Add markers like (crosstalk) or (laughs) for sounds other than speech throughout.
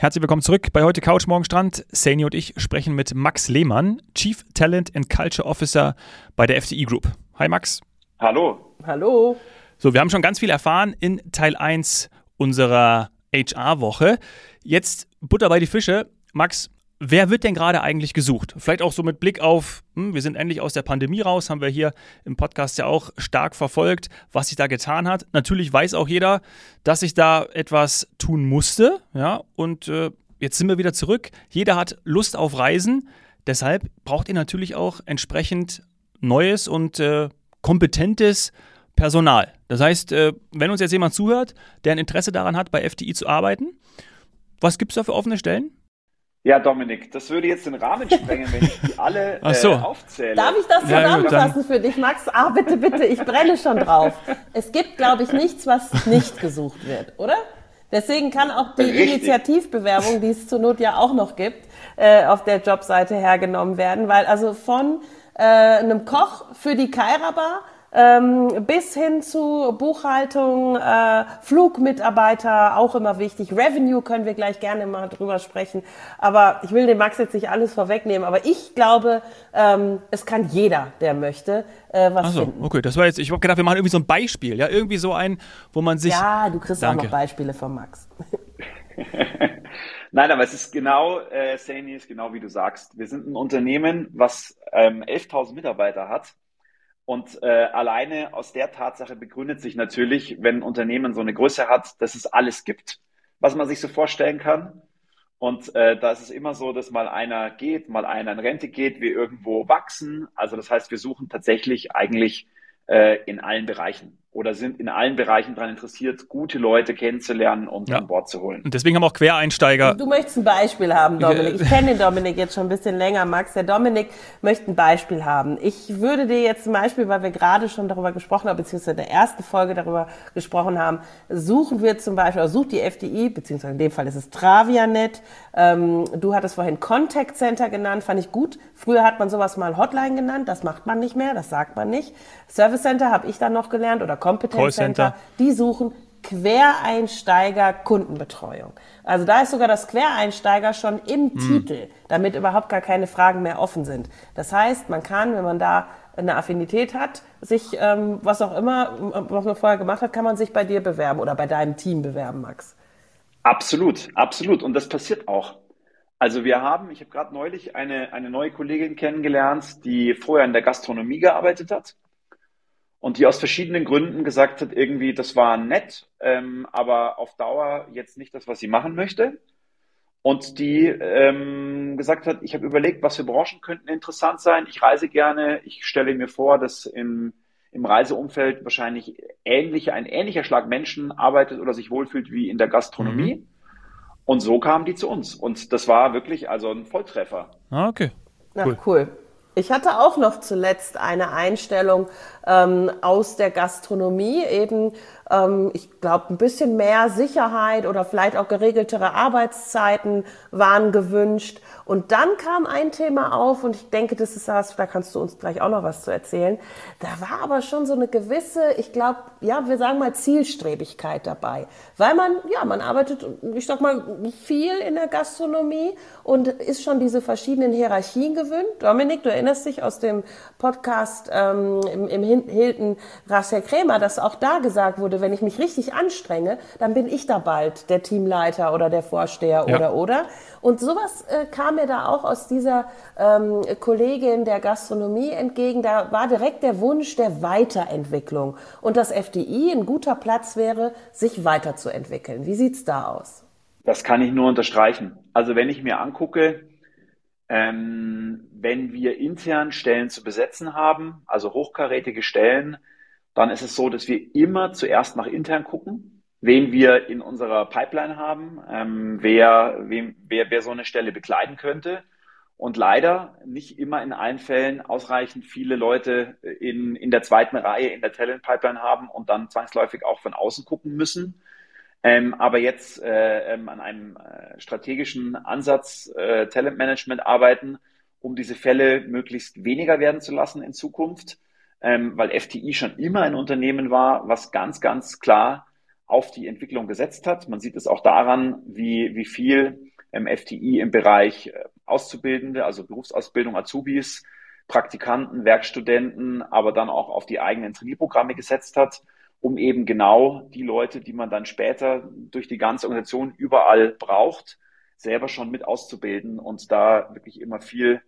Herzlich willkommen zurück bei heute Couch Morgen Strand. Sani und ich sprechen mit Max Lehmann, Chief Talent and Culture Officer bei der FTI Group. Hi Max. Hallo. Hallo. So, wir haben schon ganz viel erfahren in Teil 1 unserer HR-Woche. Jetzt Butter bei die Fische. Max, Wer wird denn gerade eigentlich gesucht? Vielleicht auch so mit Blick auf, hm, wir sind endlich aus der Pandemie raus, haben wir hier im Podcast ja auch stark verfolgt, was sich da getan hat. Natürlich weiß auch jeder, dass sich da etwas tun musste, ja, und äh, jetzt sind wir wieder zurück. Jeder hat Lust auf Reisen, deshalb braucht ihr natürlich auch entsprechend neues und äh, kompetentes Personal. Das heißt, äh, wenn uns jetzt jemand zuhört, der ein Interesse daran hat, bei FDI zu arbeiten, was gibt es da für offene Stellen? Ja, Dominik, das würde jetzt den Rahmen sprengen, wenn ich die alle (laughs) äh, so. aufzähle. Darf ich das zusammenfassen ja, für dich, Max? Ah, bitte, bitte, ich brenne schon drauf. Es gibt, glaube ich, nichts, was nicht gesucht wird, oder? Deswegen kann auch die Richtig. Initiativbewerbung, die es zur Not ja auch noch gibt, äh, auf der Jobseite hergenommen werden, weil also von äh, einem Koch für die Kaira-Bar ähm, bis hin zu Buchhaltung, äh, Flugmitarbeiter, auch immer wichtig. Revenue können wir gleich gerne mal drüber sprechen. Aber ich will dem Max jetzt nicht alles vorwegnehmen. Aber ich glaube, ähm, es kann jeder, der möchte, äh, was Ach so, finden. okay. Das war jetzt, ich habe gedacht, wir machen irgendwie so ein Beispiel. Ja, irgendwie so ein, wo man sich. Ja, du kriegst Danke. auch noch Beispiele von Max. (laughs) Nein, aber es ist genau, äh, Sani ist genau wie du sagst. Wir sind ein Unternehmen, was ähm, 11.000 Mitarbeiter hat und äh, alleine aus der Tatsache begründet sich natürlich, wenn ein Unternehmen so eine Größe hat, dass es alles gibt, was man sich so vorstellen kann. Und äh, da ist es immer so, dass mal einer geht, mal einer in Rente geht, wir irgendwo wachsen. Also das heißt, wir suchen tatsächlich eigentlich äh, in allen Bereichen oder sind in allen Bereichen daran interessiert, gute Leute kennenzulernen und ja. an Bord zu holen. Und deswegen haben auch Quereinsteiger. Du möchtest ein Beispiel haben, Dominik. Ich kenne den Dominik jetzt schon ein bisschen länger, Max. Der Dominik möchte ein Beispiel haben. Ich würde dir jetzt ein Beispiel, weil wir gerade schon darüber gesprochen haben, beziehungsweise in der ersten Folge darüber gesprochen haben, suchen wir zum Beispiel, oder sucht die FDI, beziehungsweise in dem Fall ist es Travianet. Ähm, du hattest vorhin Contact Center genannt, fand ich gut. Früher hat man sowas mal Hotline genannt, das macht man nicht mehr, das sagt man nicht. Service Center habe ich dann noch gelernt oder Competence Center, die suchen Quereinsteiger Kundenbetreuung. Also da ist sogar das Quereinsteiger schon im hm. Titel, damit überhaupt gar keine Fragen mehr offen sind. Das heißt, man kann, wenn man da eine Affinität hat, sich, ähm, was auch immer, was man vorher gemacht hat, kann man sich bei dir bewerben oder bei deinem Team bewerben, Max. Absolut, absolut. Und das passiert auch. Also wir haben, ich habe gerade neulich eine, eine neue Kollegin kennengelernt, die vorher in der Gastronomie gearbeitet hat und die aus verschiedenen Gründen gesagt hat, irgendwie, das war nett, ähm, aber auf Dauer jetzt nicht das, was sie machen möchte. Und die ähm, gesagt hat, ich habe überlegt, was für Branchen könnten interessant sein. Ich reise gerne. Ich stelle mir vor, dass im, im Reiseumfeld wahrscheinlich ähnliche, ein ähnlicher Schlag Menschen arbeitet oder sich wohlfühlt wie in der Gastronomie. Mhm. Und so kamen die zu uns. Und das war wirklich also ein Volltreffer. Ah, okay. Cool. Ja, cool. Ich hatte auch noch zuletzt eine Einstellung ähm, aus der Gastronomie, eben ich glaube, ein bisschen mehr Sicherheit oder vielleicht auch geregeltere Arbeitszeiten waren gewünscht. Und dann kam ein Thema auf und ich denke, das ist das, da kannst du uns gleich auch noch was zu erzählen. Da war aber schon so eine gewisse, ich glaube, ja, wir sagen mal Zielstrebigkeit dabei. Weil man, ja, man arbeitet, ich sag mal, viel in der Gastronomie und ist schon diese verschiedenen Hierarchien gewöhnt. Dominik, du erinnerst dich aus dem Podcast ähm, im, im Hilton Rasser Krämer, dass auch da gesagt wurde, wenn ich mich richtig anstrenge, dann bin ich da bald der Teamleiter oder der Vorsteher ja. oder oder. Und sowas äh, kam mir da auch aus dieser ähm, Kollegin der Gastronomie entgegen. Da war direkt der Wunsch der Weiterentwicklung und dass FDI ein guter Platz wäre, sich weiterzuentwickeln. Wie sieht's da aus? Das kann ich nur unterstreichen. Also wenn ich mir angucke, ähm, wenn wir intern Stellen zu besetzen haben, also hochkarätige Stellen, dann ist es so, dass wir immer zuerst nach intern gucken, wen wir in unserer Pipeline haben, ähm, wer, wem, wer, wer so eine Stelle bekleiden könnte. Und leider nicht immer in allen Fällen ausreichend viele Leute in, in der zweiten Reihe in der Talent Pipeline haben und dann zwangsläufig auch von außen gucken müssen. Ähm, aber jetzt äh, ähm, an einem äh, strategischen Ansatz äh, Talentmanagement arbeiten, um diese Fälle möglichst weniger werden zu lassen in Zukunft ähm, weil FTI schon immer ein Unternehmen war, was ganz, ganz klar auf die Entwicklung gesetzt hat. Man sieht es auch daran, wie, wie viel ähm, FTI im Bereich äh, Auszubildende, also Berufsausbildung, Azubis, Praktikanten, Werkstudenten, aber dann auch auf die eigenen Trainierprogramme gesetzt hat, um eben genau die Leute, die man dann später durch die ganze Organisation überall braucht, selber schon mit auszubilden und da wirklich immer viel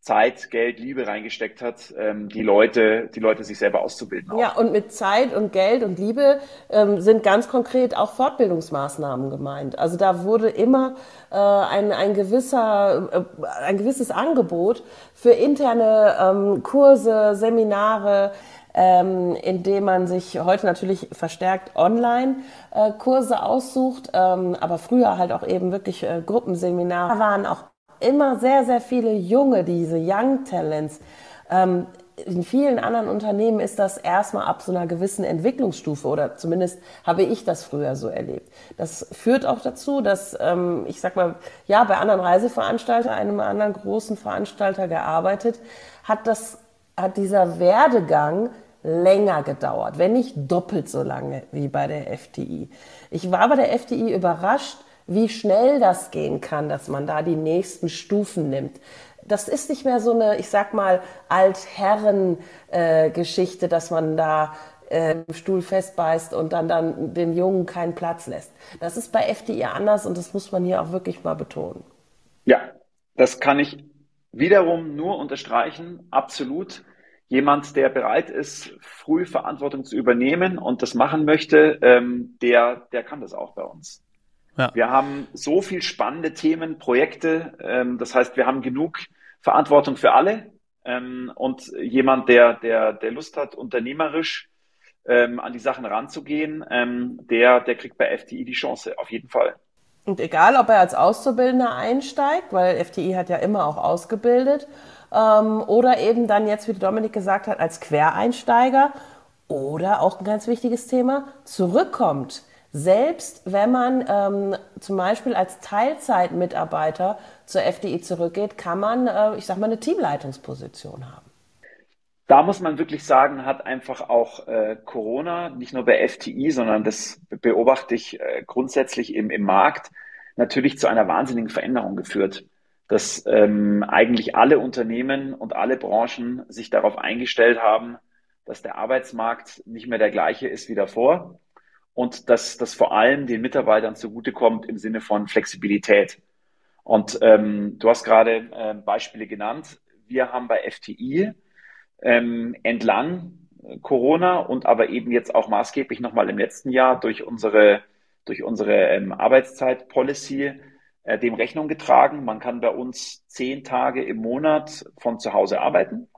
Zeit, Geld, Liebe reingesteckt hat, ähm, die Leute, die Leute sich selber auszubilden. Auch. Ja, und mit Zeit und Geld und Liebe ähm, sind ganz konkret auch Fortbildungsmaßnahmen gemeint. Also da wurde immer äh, ein, ein gewisser, äh, ein gewisses Angebot für interne ähm, Kurse, Seminare, ähm, indem man sich heute natürlich verstärkt Online-Kurse äh, aussucht, ähm, aber früher halt auch eben wirklich äh, Gruppenseminare. Da waren auch immer sehr, sehr viele junge, diese Young Talents. Ähm, in vielen anderen Unternehmen ist das erstmal ab so einer gewissen Entwicklungsstufe oder zumindest habe ich das früher so erlebt. Das führt auch dazu, dass ähm, ich sag mal, ja, bei anderen Reiseveranstaltern, einem anderen großen Veranstalter gearbeitet, hat das, hat dieser Werdegang länger gedauert, wenn nicht doppelt so lange wie bei der FTI. Ich war bei der FTI überrascht, wie schnell das gehen kann, dass man da die nächsten Stufen nimmt. Das ist nicht mehr so eine, ich sag mal, Altherren-Geschichte, äh, dass man da äh, im Stuhl festbeißt und dann, dann den Jungen keinen Platz lässt. Das ist bei FDI anders und das muss man hier auch wirklich mal betonen. Ja, das kann ich wiederum nur unterstreichen, absolut. Jemand, der bereit ist, früh Verantwortung zu übernehmen und das machen möchte, ähm, der, der kann das auch bei uns. Ja. Wir haben so viel spannende Themen, Projekte. Ähm, das heißt, wir haben genug Verantwortung für alle. Ähm, und jemand, der, der, der Lust hat, unternehmerisch ähm, an die Sachen ranzugehen, ähm, der, der kriegt bei FTI die Chance, auf jeden Fall. Und egal, ob er als Auszubildender einsteigt, weil FTI hat ja immer auch ausgebildet, ähm, oder eben dann jetzt, wie Dominik gesagt hat, als Quereinsteiger oder auch ein ganz wichtiges Thema, zurückkommt selbst wenn man ähm, zum Beispiel als Teilzeitmitarbeiter zur FDI zurückgeht, kann man, äh, ich sag mal, eine Teamleitungsposition haben. Da muss man wirklich sagen, hat einfach auch äh, Corona, nicht nur bei FTI, sondern das beobachte ich äh, grundsätzlich im, im Markt, natürlich zu einer wahnsinnigen Veränderung geführt. Dass ähm, eigentlich alle Unternehmen und alle Branchen sich darauf eingestellt haben, dass der Arbeitsmarkt nicht mehr der gleiche ist wie davor und dass das vor allem den Mitarbeitern zugutekommt im Sinne von Flexibilität. Und ähm, du hast gerade äh, Beispiele genannt. Wir haben bei FTI ähm, entlang Corona und aber eben jetzt auch maßgeblich nochmal im letzten Jahr durch unsere, durch unsere ähm, Arbeitszeit-Policy äh, dem Rechnung getragen. Man kann bei uns zehn Tage im Monat von zu Hause arbeiten,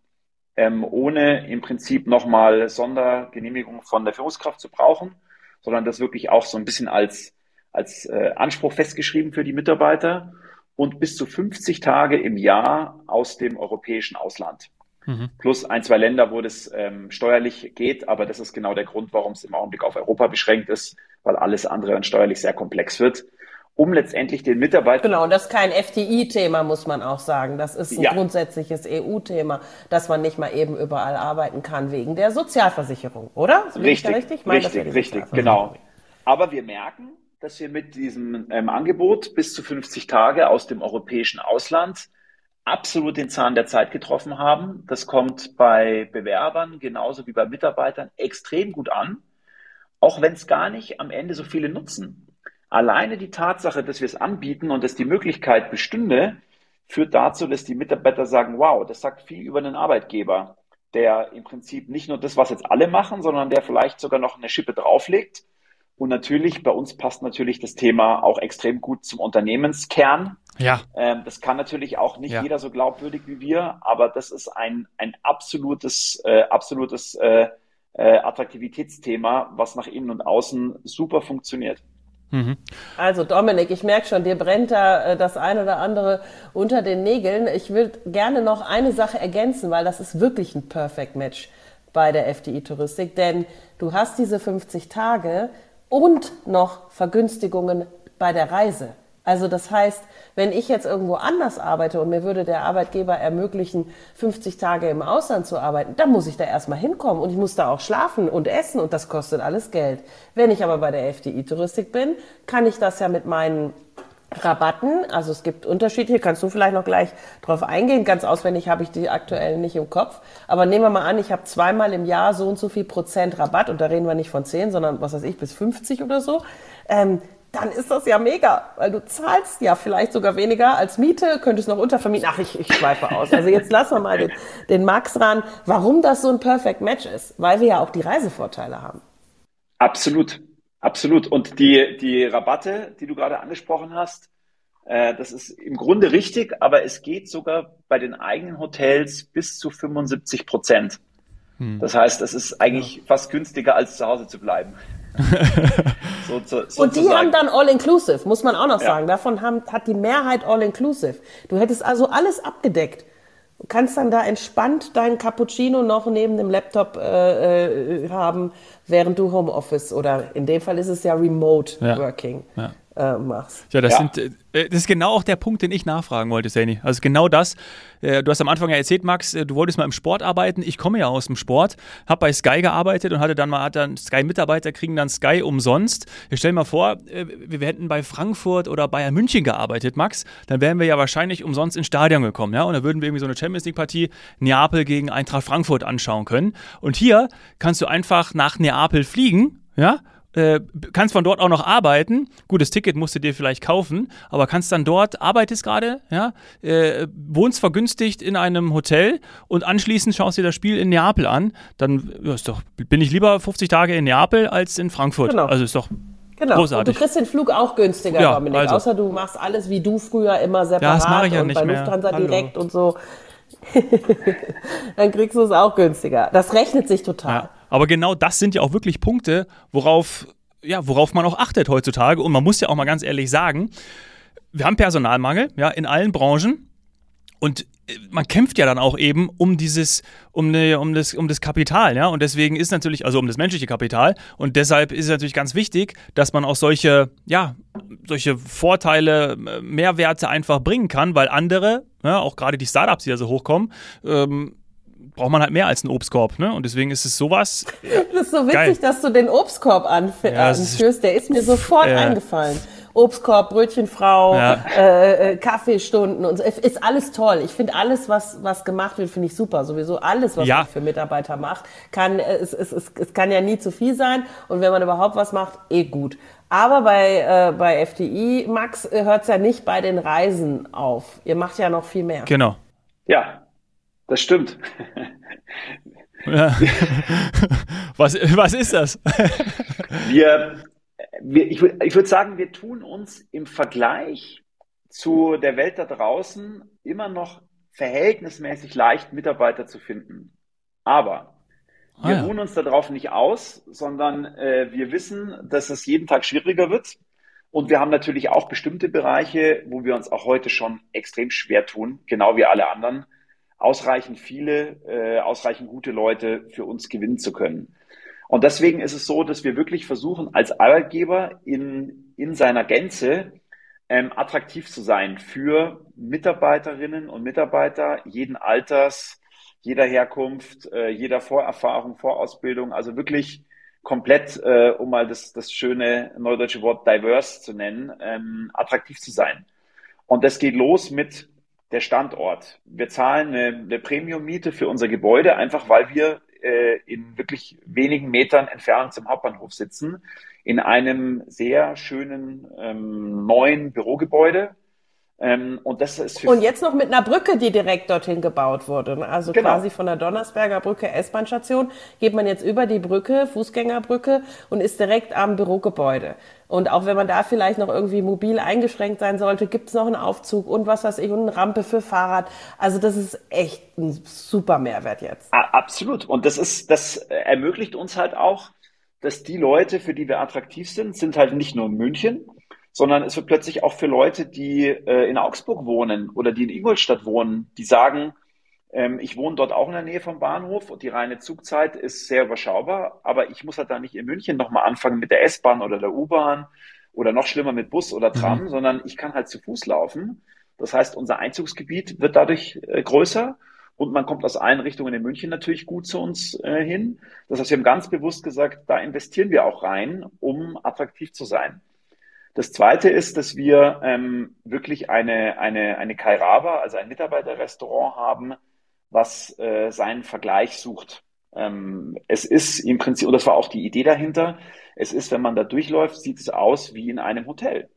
ähm, ohne im Prinzip nochmal Sondergenehmigung von der Führungskraft zu brauchen sondern das wirklich auch so ein bisschen als, als äh, Anspruch festgeschrieben für die Mitarbeiter und bis zu 50 Tage im Jahr aus dem europäischen Ausland. Mhm. Plus ein, zwei Länder, wo das ähm, steuerlich geht, aber das ist genau der Grund, warum es im Augenblick auf Europa beschränkt ist, weil alles andere dann steuerlich sehr komplex wird um letztendlich den Mitarbeitern. Genau, und das ist kein FTI-Thema, muss man auch sagen. Das ist ein ja. grundsätzliches EU-Thema, dass man nicht mal eben überall arbeiten kann wegen der Sozialversicherung, oder? richtig, richtig, meine, richtig, richtig, genau. Aber wir merken, dass wir mit diesem ähm, Angebot bis zu 50 Tage aus dem europäischen Ausland absolut den Zahn der Zeit getroffen haben. Das kommt bei Bewerbern genauso wie bei Mitarbeitern extrem gut an, auch wenn es gar nicht am Ende so viele nutzen. Alleine die Tatsache, dass wir es anbieten und dass die Möglichkeit bestünde, führt dazu, dass die Mitarbeiter sagen, wow, das sagt viel über einen Arbeitgeber, der im Prinzip nicht nur das, was jetzt alle machen, sondern der vielleicht sogar noch eine Schippe drauflegt. Und natürlich, bei uns passt natürlich das Thema auch extrem gut zum Unternehmenskern. Ja. Ähm, das kann natürlich auch nicht ja. jeder so glaubwürdig wie wir, aber das ist ein, ein absolutes, äh, absolutes äh, äh, Attraktivitätsthema, was nach innen und außen super funktioniert. Also Dominik, ich merke schon, dir brennt da äh, das eine oder andere unter den Nägeln. Ich will gerne noch eine Sache ergänzen, weil das ist wirklich ein Perfect Match bei der FDI Touristik, denn du hast diese 50 Tage und noch Vergünstigungen bei der Reise. Also das heißt, wenn ich jetzt irgendwo anders arbeite und mir würde der Arbeitgeber ermöglichen, 50 Tage im Ausland zu arbeiten, dann muss ich da erstmal hinkommen und ich muss da auch schlafen und essen und das kostet alles Geld. Wenn ich aber bei der FDI Touristik bin, kann ich das ja mit meinen Rabatten. Also es gibt unterschiedliche, kannst du vielleicht noch gleich drauf eingehen. Ganz auswendig habe ich die aktuell nicht im Kopf. Aber nehmen wir mal an, ich habe zweimal im Jahr so und so viel Prozent Rabatt und da reden wir nicht von 10, sondern was weiß ich, bis 50 oder so. Ähm, dann ist das ja mega, weil du zahlst ja vielleicht sogar weniger als Miete, könntest noch untervermieten. Ach, ich, ich schweife aus. Also jetzt lassen wir mal den, den Max ran, warum das so ein Perfect Match ist, weil wir ja auch die Reisevorteile haben. Absolut. Absolut. Und die, die Rabatte, die du gerade angesprochen hast, äh, das ist im Grunde richtig, aber es geht sogar bei den eigenen Hotels bis zu 75 Prozent. Hm. Das heißt, es ist eigentlich ja. fast günstiger, als zu Hause zu bleiben. (laughs) so, so, so und die haben dann All-Inclusive, muss man auch noch ja. sagen. Davon haben, hat die Mehrheit All-Inclusive. Du hättest also alles abgedeckt. Du kannst dann da entspannt deinen Cappuccino noch neben dem Laptop äh, äh, haben, während du Homeoffice oder in dem Fall ist es ja Remote ja. Working. Ja äh, machst. Ja, das, ja. Sind, äh, das ist genau auch der Punkt, den ich nachfragen wollte, Sani. Also genau das. Äh, du hast am Anfang ja erzählt, Max, äh, du wolltest mal im Sport arbeiten. Ich komme ja aus dem Sport, habe bei Sky gearbeitet und hatte dann mal, hat dann Sky-Mitarbeiter kriegen dann Sky umsonst. Ich stell mal vor, äh, wir hätten bei Frankfurt oder Bayern München gearbeitet, Max, dann wären wir ja wahrscheinlich umsonst ins Stadion gekommen, ja. Und dann würden wir irgendwie so eine Champions League-Partie Neapel gegen Eintracht Frankfurt anschauen können. Und hier kannst du einfach nach Neapel fliegen, ja, äh, kannst von dort auch noch arbeiten. Gutes Ticket musst du dir vielleicht kaufen, aber kannst dann dort, arbeitest gerade, ja, äh, wohnst vergünstigt in einem Hotel und anschließend schaust dir das Spiel in Neapel an. Dann ja, ist doch, bin ich lieber 50 Tage in Neapel als in Frankfurt. Genau. Also ist doch Genau. Großartig. Und du kriegst den Flug auch günstiger, ja, Dominik. Also. Außer du machst alles wie du früher immer separat ja, das mache ich ja und nicht bei mehr. Lufthansa Hallo. direkt und so. (laughs) dann kriegst du es auch günstiger. Das rechnet sich total. Ja. Aber genau das sind ja auch wirklich Punkte, worauf, ja, worauf man auch achtet heutzutage. Und man muss ja auch mal ganz ehrlich sagen, wir haben Personalmangel, ja, in allen Branchen. Und äh, man kämpft ja dann auch eben um dieses, um, ne, um, das, um das Kapital, ja. Und deswegen ist natürlich, also um das menschliche Kapital. Und deshalb ist es natürlich ganz wichtig, dass man auch solche, ja, solche Vorteile, äh, Mehrwerte einfach bringen kann, weil andere, ja, auch gerade die Startups, die da so hochkommen, ähm, braucht man halt mehr als einen Obstkorb, ne? Und deswegen ist es sowas. (laughs) Das ist so witzig, geil. dass du den Obstkorb anführst. Ja, anführst. Der ist mir sofort äh, eingefallen. Obstkorb, Brötchenfrau, ja. äh, äh, Kaffeestunden und so. Ist alles toll. Ich finde alles, was, was gemacht wird, finde ich super. Sowieso alles, was ja. man für Mitarbeiter macht, kann, äh, es, es, es, es kann ja nie zu viel sein. Und wenn man überhaupt was macht, eh gut. Aber bei, äh, bei FDI, Max, äh, hört es ja nicht bei den Reisen auf. Ihr macht ja noch viel mehr. Genau. Ja, das stimmt. Ja. (laughs) was, was ist das? wir, wir, ich, ich würde sagen, wir tun uns im Vergleich zu der Welt da draußen immer noch verhältnismäßig leicht, Mitarbeiter zu finden. Aber ah, wir ja. ruhen uns darauf nicht aus, sondern äh, wir wissen, dass es jeden Tag schwieriger wird. Und wir haben natürlich auch bestimmte Bereiche, wo wir uns auch heute schon extrem schwer tun, genau wie alle anderen, ausreichend viele, äh, ausreichend gute Leute für uns gewinnen zu können. Und deswegen ist es so, dass wir wirklich versuchen, als Arbeitgeber in, in seiner Gänze ähm, attraktiv zu sein für Mitarbeiterinnen und Mitarbeiter jeden Alters, jeder Herkunft, äh, jeder Vorerfahrung, Vorausbildung, also wirklich komplett, äh, um mal das, das schöne neudeutsche Wort diverse zu nennen, ähm, attraktiv zu sein. Und das geht los mit der Standort. Wir zahlen eine, eine Premium-Miete für unser Gebäude, einfach weil wir äh, in wirklich wenigen Metern Entfernung zum Hauptbahnhof sitzen, in einem sehr schönen ähm, neuen Bürogebäude. Ähm, und, das ist und jetzt noch mit einer Brücke, die direkt dorthin gebaut wurde. Also genau. quasi von der Donnersberger Brücke S-Bahn-Station geht man jetzt über die Brücke, Fußgängerbrücke und ist direkt am Bürogebäude. Und auch wenn man da vielleicht noch irgendwie mobil eingeschränkt sein sollte, gibt es noch einen Aufzug und was weiß ich und eine Rampe für Fahrrad. Also das ist echt ein super Mehrwert jetzt. Absolut. Und das ist, das ermöglicht uns halt auch, dass die Leute, für die wir attraktiv sind, sind halt nicht nur in München, sondern es wird plötzlich auch für Leute, die äh, in Augsburg wohnen oder die in Ingolstadt wohnen, die sagen, ähm, ich wohne dort auch in der Nähe vom Bahnhof und die reine Zugzeit ist sehr überschaubar, aber ich muss halt da nicht in München nochmal anfangen mit der S-Bahn oder der U-Bahn oder noch schlimmer mit Bus oder Tram, mhm. sondern ich kann halt zu Fuß laufen. Das heißt, unser Einzugsgebiet wird dadurch äh, größer und man kommt aus allen Richtungen in München natürlich gut zu uns äh, hin. Das heißt, wir haben ganz bewusst gesagt, da investieren wir auch rein, um attraktiv zu sein. Das zweite ist, dass wir ähm, wirklich eine, eine, eine Kairaba, also ein Mitarbeiterrestaurant haben, was äh, seinen Vergleich sucht. Ähm, es ist im Prinzip, und das war auch die Idee dahinter, es ist, wenn man da durchläuft, sieht es aus wie in einem Hotel.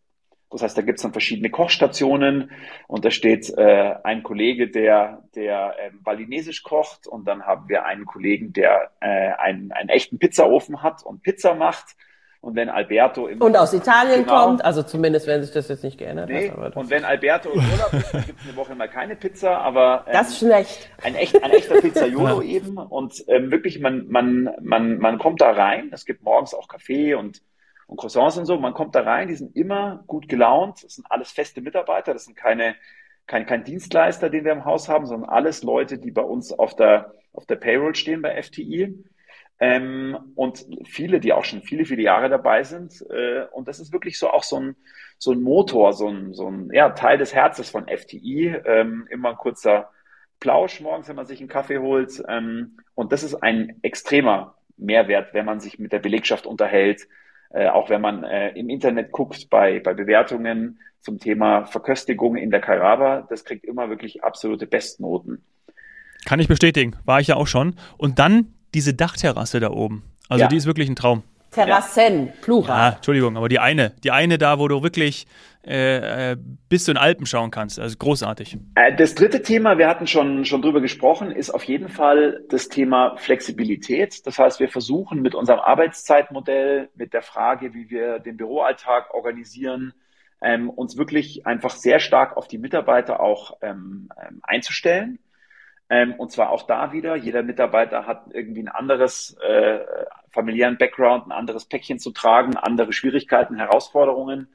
Das heißt, da gibt es dann verschiedene Kochstationen und da steht äh, ein Kollege, der, der äh, balinesisch kocht und dann haben wir einen Kollegen, der äh, einen, einen echten Pizzaofen hat und Pizza macht. Und wenn Alberto im Und aus Italien genau, kommt, also zumindest, wenn sich das jetzt nicht geändert nee, hat. und wenn Alberto im Urlaub ist, dann gibt es eine Woche mal keine Pizza, aber ähm, das ist schlecht. Ein, echt, ein echter Pizzaiolo eben. Und ähm, wirklich, man, man, man, man kommt da rein. Es gibt morgens auch Kaffee und, und Croissants und so. Man kommt da rein, die sind immer gut gelaunt. Das sind alles feste Mitarbeiter, das sind keine, kein, kein Dienstleister, den wir im Haus haben, sondern alles Leute, die bei uns auf der, auf der Payroll stehen bei FTI. Ähm, und viele, die auch schon viele, viele Jahre dabei sind. Äh, und das ist wirklich so auch so ein, so ein Motor, so ein, so ein ja, Teil des Herzens von FTI. Ähm, immer ein kurzer Plausch morgens, wenn man sich einen Kaffee holt. Ähm, und das ist ein extremer Mehrwert, wenn man sich mit der Belegschaft unterhält. Äh, auch wenn man äh, im Internet guckt bei, bei Bewertungen zum Thema Verköstigung in der Kairaba, das kriegt immer wirklich absolute Bestnoten. Kann ich bestätigen, war ich ja auch schon. Und dann diese Dachterrasse da oben. Also ja. die ist wirklich ein Traum. Terrassen, Plural. Ja, Entschuldigung, aber die eine, die eine da, wo du wirklich äh, äh, bis zu den Alpen schauen kannst. Also großartig. Äh, das dritte Thema, wir hatten schon, schon drüber gesprochen, ist auf jeden Fall das Thema Flexibilität. Das heißt, wir versuchen mit unserem Arbeitszeitmodell, mit der Frage, wie wir den Büroalltag organisieren, ähm, uns wirklich einfach sehr stark auf die Mitarbeiter auch ähm, ähm einzustellen. Ähm, und zwar auch da wieder, jeder Mitarbeiter hat irgendwie ein anderes äh, familiären Background, ein anderes Päckchen zu tragen, andere Schwierigkeiten, Herausforderungen,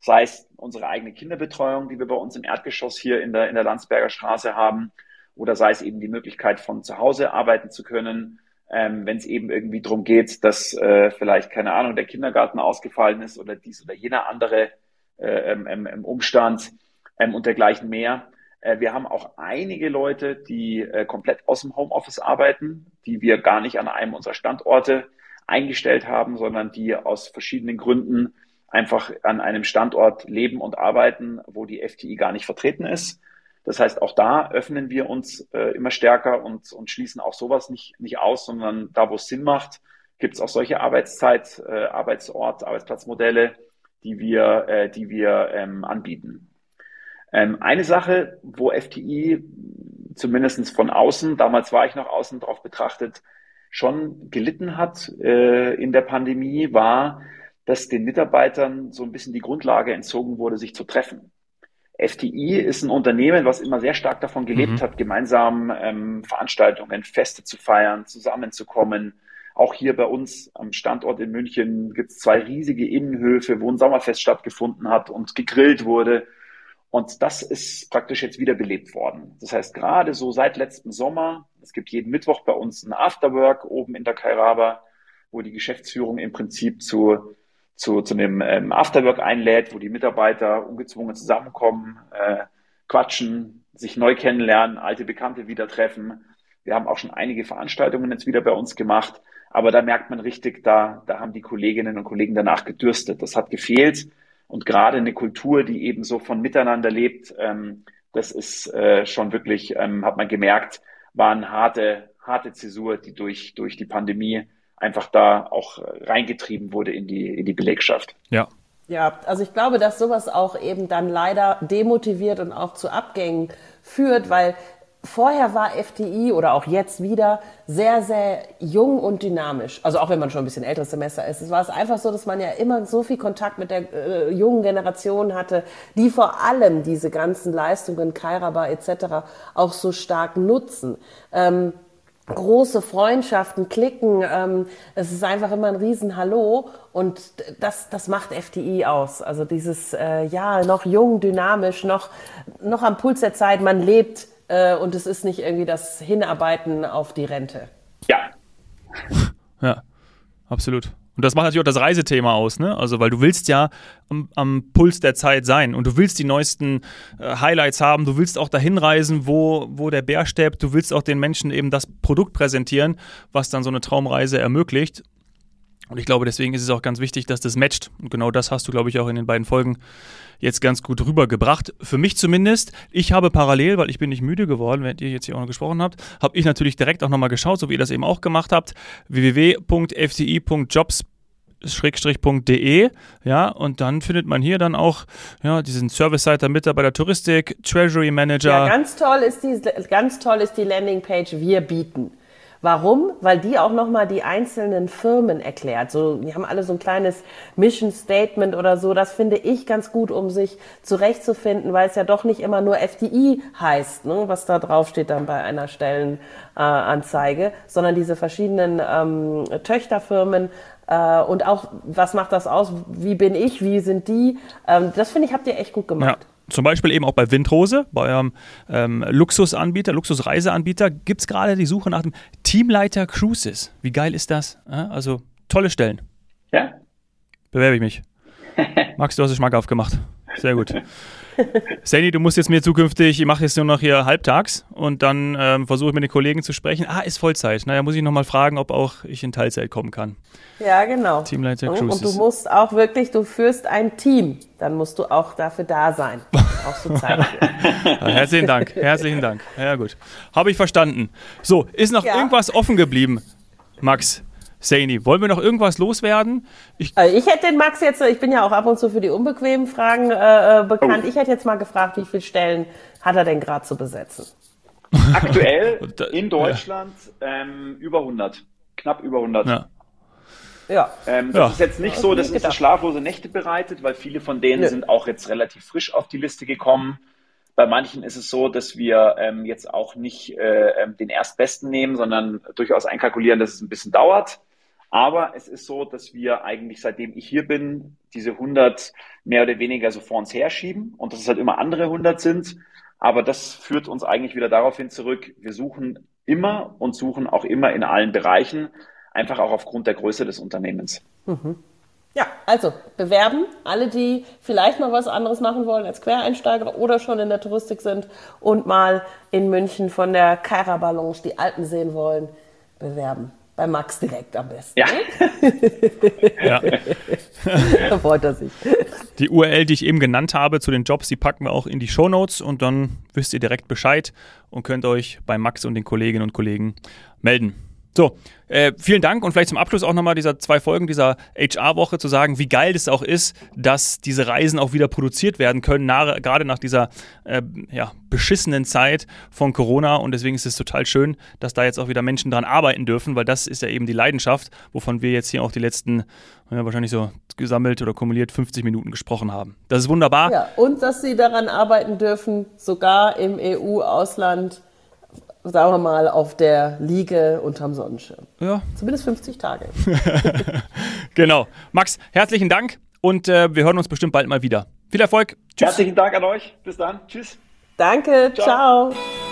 sei es unsere eigene Kinderbetreuung, die wir bei uns im Erdgeschoss hier in der, in der Landsberger Straße haben, oder sei es eben die Möglichkeit, von zu Hause arbeiten zu können, ähm, wenn es eben irgendwie darum geht, dass äh, vielleicht, keine Ahnung, der Kindergarten ausgefallen ist oder dies oder jener andere äh, ähm, ähm, Umstand ähm, und dergleichen mehr. Äh, wir haben auch einige Leute, die äh, komplett aus dem Homeoffice arbeiten, die wir gar nicht an einem unserer Standorte eingestellt haben, sondern die aus verschiedenen Gründen einfach an einem Standort leben und arbeiten, wo die FTI gar nicht vertreten ist. Das heißt, auch da öffnen wir uns äh, immer stärker und, und schließen auch sowas nicht, nicht aus, sondern da, wo es Sinn macht, gibt es auch solche Arbeitszeit, Arbeitsort, Arbeitsplatzmodelle, die wir, die wir ähm, anbieten. Ähm, eine Sache, wo FTI zumindest von außen, damals war ich noch außen drauf betrachtet, schon gelitten hat äh, in der Pandemie, war, dass den Mitarbeitern so ein bisschen die Grundlage entzogen wurde, sich zu treffen. FTI ist ein Unternehmen, was immer sehr stark davon gelebt mhm. hat, gemeinsam ähm, Veranstaltungen, Feste zu feiern, zusammenzukommen. Auch hier bei uns am Standort in München gibt es zwei riesige Innenhöfe, wo ein Sommerfest stattgefunden hat und gegrillt wurde. Und das ist praktisch jetzt wiederbelebt worden. Das heißt, gerade so seit letztem Sommer, es gibt jeden Mittwoch bei uns ein Afterwork oben in der Kairaba, wo die Geschäftsführung im Prinzip zu, zu, zu einem ähm, Afterwork einlädt, wo die Mitarbeiter ungezwungen zusammenkommen, äh, quatschen, sich neu kennenlernen, alte Bekannte wieder treffen. Wir haben auch schon einige Veranstaltungen jetzt wieder bei uns gemacht, aber da merkt man richtig, da, da haben die Kolleginnen und Kollegen danach gedürstet. Das hat gefehlt. Und gerade eine Kultur, die eben so von Miteinander lebt, ähm, das ist äh, schon wirklich, ähm, hat man gemerkt, war eine harte, harte Zäsur, die durch, durch die Pandemie einfach da auch reingetrieben wurde in die, in die Belegschaft. Ja. Ja, also ich glaube, dass sowas auch eben dann leider demotiviert und auch zu Abgängen führt, weil vorher war FDI oder auch jetzt wieder sehr, sehr jung und dynamisch. Also auch wenn man schon ein bisschen älteres Semester ist. Es war es einfach so, dass man ja immer so viel Kontakt mit der äh, jungen Generation hatte, die vor allem diese ganzen Leistungen, Kairaba etc. auch so stark nutzen. Ähm, große Freundschaften, Klicken, ähm, es ist einfach immer ein Riesenhallo und das, das macht FDI aus. Also dieses, äh, ja, noch jung, dynamisch, noch, noch am Puls der Zeit, man lebt äh, und es ist nicht irgendwie das Hinarbeiten auf die Rente. Ja. (laughs) Ja, absolut. Und das macht natürlich auch das Reisethema aus, ne? Also, weil du willst ja am, am Puls der Zeit sein und du willst die neuesten äh, Highlights haben, du willst auch dahin reisen, wo, wo der Bär steppt, du willst auch den Menschen eben das Produkt präsentieren, was dann so eine Traumreise ermöglicht. Und ich glaube, deswegen ist es auch ganz wichtig, dass das matcht. Und genau das hast du, glaube ich, auch in den beiden Folgen jetzt ganz gut rübergebracht. Für mich zumindest. Ich habe parallel, weil ich bin nicht müde geworden, während ihr jetzt hier auch noch gesprochen habt, habe ich natürlich direkt auch nochmal geschaut, so wie ihr das eben auch gemacht habt. www.fci.jobs schrägstrich.de, ja, und dann findet man hier dann auch ja, diesen Service-Seiter Mitarbeiter Touristik, Treasury Manager. Ja, ganz toll ist die, ganz toll ist die Landingpage Wir bieten. Warum? Weil die auch nochmal die einzelnen Firmen erklärt. So, die haben alle so ein kleines Mission Statement oder so. Das finde ich ganz gut, um sich zurechtzufinden, weil es ja doch nicht immer nur FDI heißt, ne, was da drauf steht dann bei einer Stellenanzeige, äh, sondern diese verschiedenen ähm, Töchterfirmen äh, und auch, was macht das aus? Wie bin ich? Wie sind die? Ähm, das finde ich, habt ihr echt gut gemacht. Ja. Zum Beispiel eben auch bei Windrose, bei eurem ähm, Luxusanbieter, Luxusreiseanbieter, gibt es gerade die Suche nach dem Teamleiter Cruises. Wie geil ist das? Ja, also tolle Stellen. Ja. Bewerbe ich mich. Max, du hast es schmackhaft gemacht. Sehr gut. (laughs) (laughs) Sandy, du musst jetzt mir zukünftig, ich mache jetzt nur noch hier halbtags und dann ähm, versuche ich mit den Kollegen zu sprechen. Ah, ist Vollzeit. Naja, muss ich nochmal fragen, ob auch ich in Teilzeit kommen kann. Ja, genau. Teamleiter und, und du musst auch wirklich, du führst ein Team. Dann musst du auch dafür da sein. (laughs) auch so Zeit ja, herzlichen Dank, herzlichen Dank. Ja, gut. Habe ich verstanden. So, ist noch ja. irgendwas offen geblieben, Max? Saini, wollen wir noch irgendwas loswerden? Ich, also ich hätte den Max jetzt, ich bin ja auch ab und zu für die unbequemen Fragen äh, äh bekannt. Oh. Ich hätte jetzt mal gefragt, wie viele Stellen hat er denn gerade zu besetzen? Aktuell (laughs) in Deutschland ja. ähm, über 100, knapp über 100. Ja. Ja. Ähm, das ja. ist jetzt nicht so, dass uns das schlaflose Nächte bereitet, weil viele von denen Nö. sind auch jetzt relativ frisch auf die Liste gekommen. Bei manchen ist es so, dass wir ähm, jetzt auch nicht äh, ähm, den Erstbesten nehmen, sondern durchaus einkalkulieren, dass es ein bisschen dauert. Aber es ist so, dass wir eigentlich, seitdem ich hier bin, diese 100 mehr oder weniger so vor uns herschieben und dass es halt immer andere 100 sind. Aber das führt uns eigentlich wieder darauf hin zurück, wir suchen immer und suchen auch immer in allen Bereichen, einfach auch aufgrund der Größe des Unternehmens. Mhm. Ja, also bewerben, alle, die vielleicht noch was anderes machen wollen als Quereinsteiger oder schon in der Touristik sind und mal in München von der Kaira Ballons die Alpen sehen wollen, bewerben. Bei Max direkt am besten. Ja. (laughs) ja. (laughs) da freut er sich. Die URL, die ich eben genannt habe zu den Jobs, die packen wir auch in die Show Notes und dann wisst ihr direkt Bescheid und könnt euch bei Max und den Kolleginnen und Kollegen melden. So, äh, vielen Dank und vielleicht zum Abschluss auch nochmal dieser zwei Folgen dieser HR-Woche zu sagen, wie geil das auch ist, dass diese Reisen auch wieder produziert werden können, nach, gerade nach dieser äh, ja, beschissenen Zeit von Corona. Und deswegen ist es total schön, dass da jetzt auch wieder Menschen dran arbeiten dürfen, weil das ist ja eben die Leidenschaft, wovon wir jetzt hier auch die letzten, ja, wahrscheinlich so gesammelt oder kumuliert 50 Minuten gesprochen haben. Das ist wunderbar. Ja, und dass sie daran arbeiten dürfen, sogar im EU-Ausland sagen wir mal, auf der Liege unterm Sonnenschirm. Ja. Zumindest 50 Tage. (laughs) (laughs) genau. Max, herzlichen Dank und äh, wir hören uns bestimmt bald mal wieder. Viel Erfolg. Tschüss. Herzlichen Dank an euch. Bis dann. Tschüss. Danke. Ciao. ciao.